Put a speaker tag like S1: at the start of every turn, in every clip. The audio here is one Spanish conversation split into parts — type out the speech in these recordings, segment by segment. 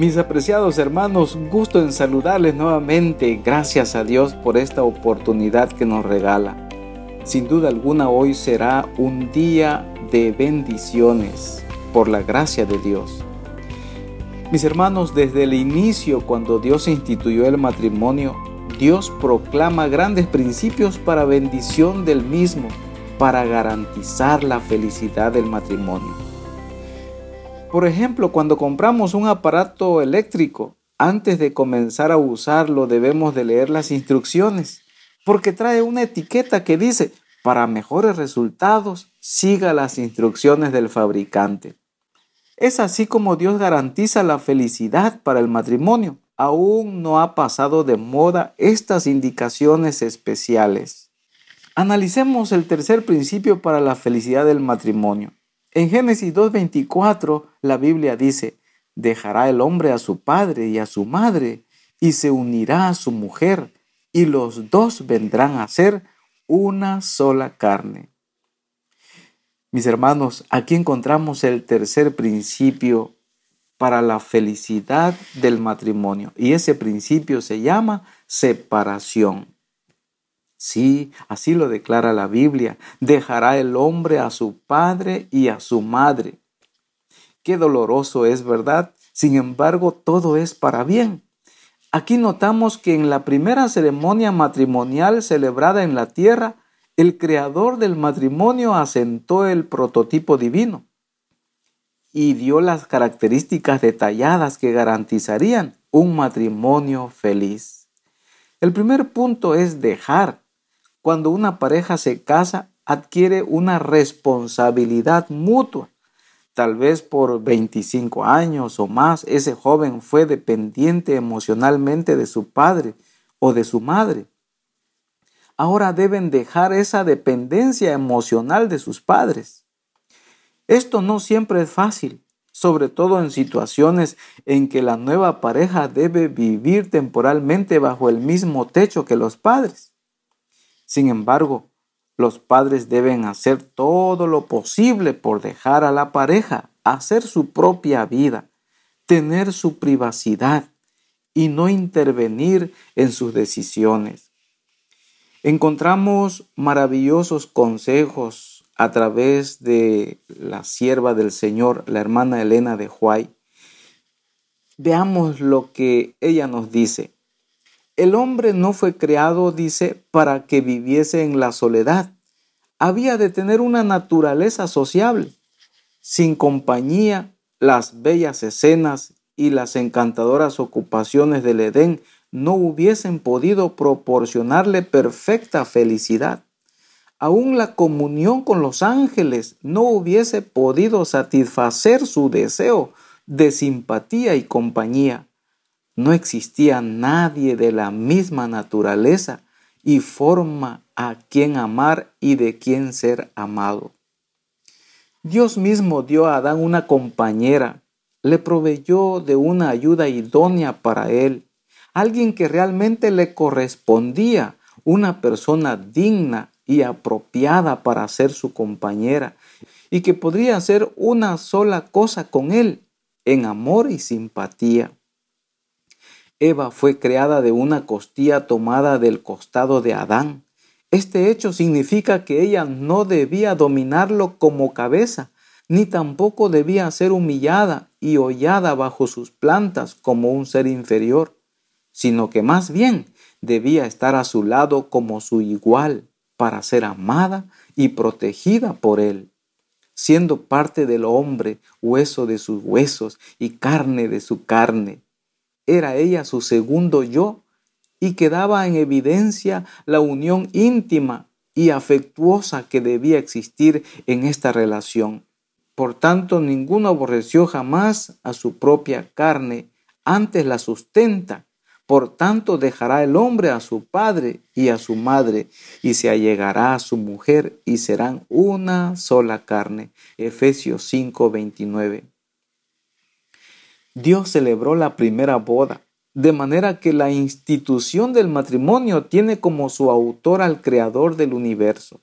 S1: Mis apreciados hermanos, gusto en saludarles nuevamente. Gracias a Dios por esta oportunidad que nos regala. Sin duda alguna hoy será un día de bendiciones por la gracia de Dios. Mis hermanos, desde el inicio, cuando Dios instituyó el matrimonio, Dios proclama grandes principios para bendición del mismo, para garantizar la felicidad del matrimonio. Por ejemplo, cuando compramos un aparato eléctrico, antes de comenzar a usarlo debemos de leer las instrucciones, porque trae una etiqueta que dice, para mejores resultados, siga las instrucciones del fabricante. Es así como Dios garantiza la felicidad para el matrimonio. Aún no ha pasado de moda estas indicaciones especiales. Analicemos el tercer principio para la felicidad del matrimonio. En Génesis 2.24 la Biblia dice, dejará el hombre a su padre y a su madre y se unirá a su mujer y los dos vendrán a ser una sola carne. Mis hermanos, aquí encontramos el tercer principio para la felicidad del matrimonio y ese principio se llama separación. Sí, así lo declara la Biblia. Dejará el hombre a su padre y a su madre. Qué doloroso es, ¿verdad? Sin embargo, todo es para bien. Aquí notamos que en la primera ceremonia matrimonial celebrada en la tierra, el creador del matrimonio asentó el prototipo divino y dio las características detalladas que garantizarían un matrimonio feliz. El primer punto es dejar. Cuando una pareja se casa, adquiere una responsabilidad mutua. Tal vez por 25 años o más ese joven fue dependiente emocionalmente de su padre o de su madre. Ahora deben dejar esa dependencia emocional de sus padres. Esto no siempre es fácil, sobre todo en situaciones en que la nueva pareja debe vivir temporalmente bajo el mismo techo que los padres. Sin embargo, los padres deben hacer todo lo posible por dejar a la pareja hacer su propia vida, tener su privacidad y no intervenir en sus decisiones. Encontramos maravillosos consejos a través de la sierva del Señor, la hermana Elena de Huay. Veamos lo que ella nos dice. El hombre no fue creado, dice, para que viviese en la soledad. Había de tener una naturaleza sociable. Sin compañía, las bellas escenas y las encantadoras ocupaciones del Edén no hubiesen podido proporcionarle perfecta felicidad. Aún la comunión con los ángeles no hubiese podido satisfacer su deseo de simpatía y compañía no existía nadie de la misma naturaleza y forma a quien amar y de quien ser amado. Dios mismo dio a Adán una compañera, le proveyó de una ayuda idónea para él, alguien que realmente le correspondía, una persona digna y apropiada para ser su compañera, y que podría hacer una sola cosa con él, en amor y simpatía. Eva fue creada de una costilla tomada del costado de Adán. Este hecho significa que ella no debía dominarlo como cabeza, ni tampoco debía ser humillada y hollada bajo sus plantas como un ser inferior, sino que más bien debía estar a su lado como su igual para ser amada y protegida por él, siendo parte del hombre, hueso de sus huesos y carne de su carne era ella su segundo yo y quedaba en evidencia la unión íntima y afectuosa que debía existir en esta relación. Por tanto, ninguno aborreció jamás a su propia carne, antes la sustenta. Por tanto, dejará el hombre a su padre y a su madre, y se allegará a su mujer, y serán una sola carne. Efesios 5:29. Dios celebró la primera boda, de manera que la institución del matrimonio tiene como su autor al Creador del universo.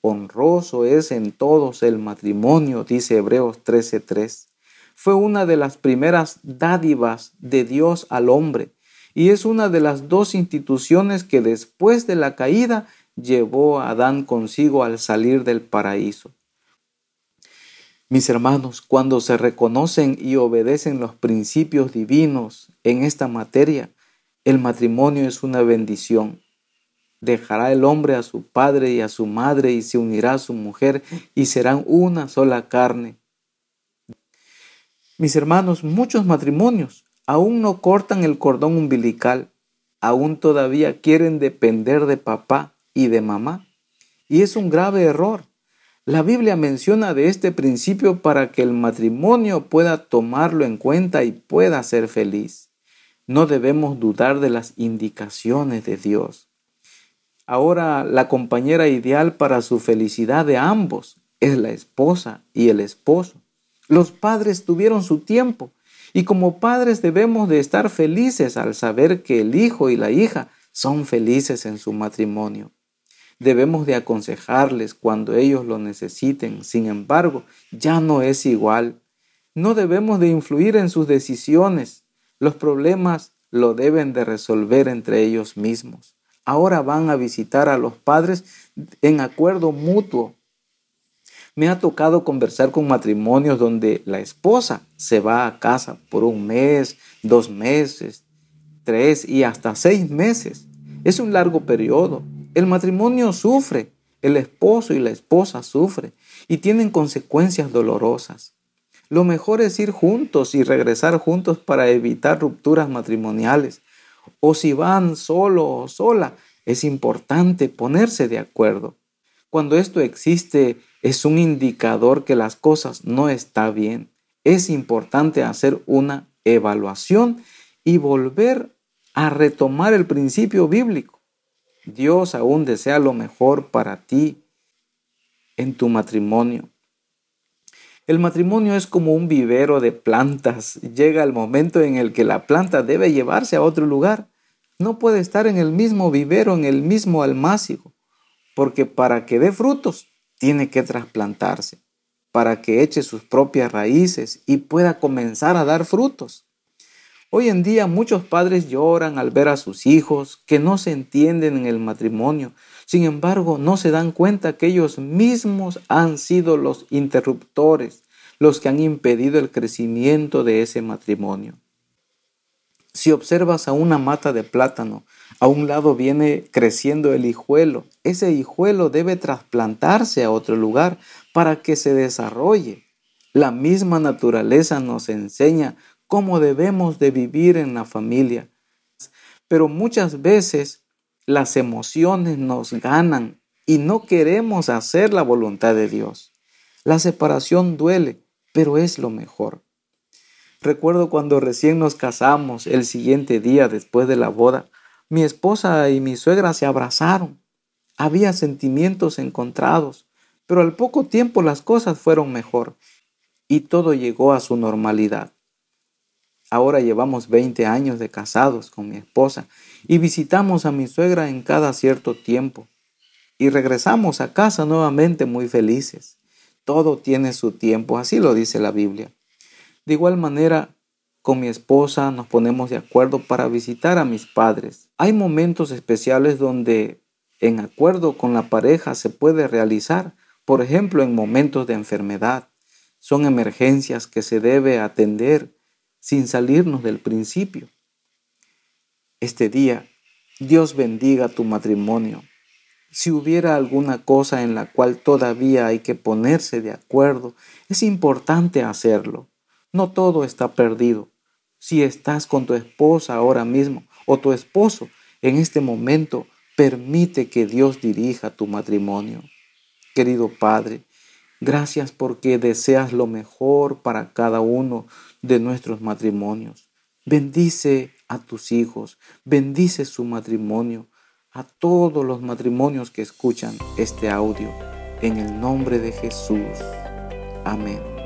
S1: Honroso es en todos el matrimonio, dice Hebreos 13:3. fue una de las primeras dádivas de Dios al hombre y es una de las dos instituciones que después de la caída llevó a Adán consigo al salir del paraíso. Mis hermanos, cuando se reconocen y obedecen los principios divinos en esta materia, el matrimonio es una bendición. Dejará el hombre a su padre y a su madre y se unirá a su mujer y serán una sola carne. Mis hermanos, muchos matrimonios aún no cortan el cordón umbilical, aún todavía quieren depender de papá y de mamá. Y es un grave error. La Biblia menciona de este principio para que el matrimonio pueda tomarlo en cuenta y pueda ser feliz. No debemos dudar de las indicaciones de Dios. Ahora la compañera ideal para su felicidad de ambos es la esposa y el esposo. Los padres tuvieron su tiempo y como padres debemos de estar felices al saber que el hijo y la hija son felices en su matrimonio. Debemos de aconsejarles cuando ellos lo necesiten. Sin embargo, ya no es igual. No debemos de influir en sus decisiones. Los problemas lo deben de resolver entre ellos mismos. Ahora van a visitar a los padres en acuerdo mutuo me ha tocado conversar con matrimonios donde la esposa se va a casa por un mes, dos meses, tres y hasta seis meses. Es un largo periodo. El matrimonio sufre, el esposo y la esposa sufren y tienen consecuencias dolorosas. Lo mejor es ir juntos y regresar juntos para evitar rupturas matrimoniales. O si van solo o sola, es importante ponerse de acuerdo. Cuando esto existe, es un indicador que las cosas no están bien. Es importante hacer una evaluación y volver a retomar el principio bíblico. Dios aún desea lo mejor para ti en tu matrimonio. El matrimonio es como un vivero de plantas. Llega el momento en el que la planta debe llevarse a otro lugar. No puede estar en el mismo vivero, en el mismo almácigo, porque para que dé frutos tiene que trasplantarse para que eche sus propias raíces y pueda comenzar a dar frutos. Hoy en día muchos padres lloran al ver a sus hijos que no se entienden en el matrimonio. Sin embargo, no se dan cuenta que ellos mismos han sido los interruptores, los que han impedido el crecimiento de ese matrimonio. Si observas a una mata de plátano, a un lado viene creciendo el hijuelo. Ese hijuelo debe trasplantarse a otro lugar para que se desarrolle. La misma naturaleza nos enseña cómo debemos de vivir en la familia. Pero muchas veces las emociones nos ganan y no queremos hacer la voluntad de Dios. La separación duele, pero es lo mejor. Recuerdo cuando recién nos casamos, el siguiente día después de la boda, mi esposa y mi suegra se abrazaron. Había sentimientos encontrados, pero al poco tiempo las cosas fueron mejor y todo llegó a su normalidad. Ahora llevamos 20 años de casados con mi esposa y visitamos a mi suegra en cada cierto tiempo y regresamos a casa nuevamente muy felices. Todo tiene su tiempo, así lo dice la Biblia. De igual manera, con mi esposa nos ponemos de acuerdo para visitar a mis padres. Hay momentos especiales donde, en acuerdo con la pareja, se puede realizar, por ejemplo, en momentos de enfermedad. Son emergencias que se debe atender sin salirnos del principio. Este día, Dios bendiga tu matrimonio. Si hubiera alguna cosa en la cual todavía hay que ponerse de acuerdo, es importante hacerlo. No todo está perdido. Si estás con tu esposa ahora mismo o tu esposo en este momento, permite que Dios dirija tu matrimonio. Querido Padre, gracias porque deseas lo mejor para cada uno de nuestros matrimonios. Bendice a tus hijos, bendice su matrimonio, a todos los matrimonios que escuchan este audio. En el nombre de Jesús. Amén.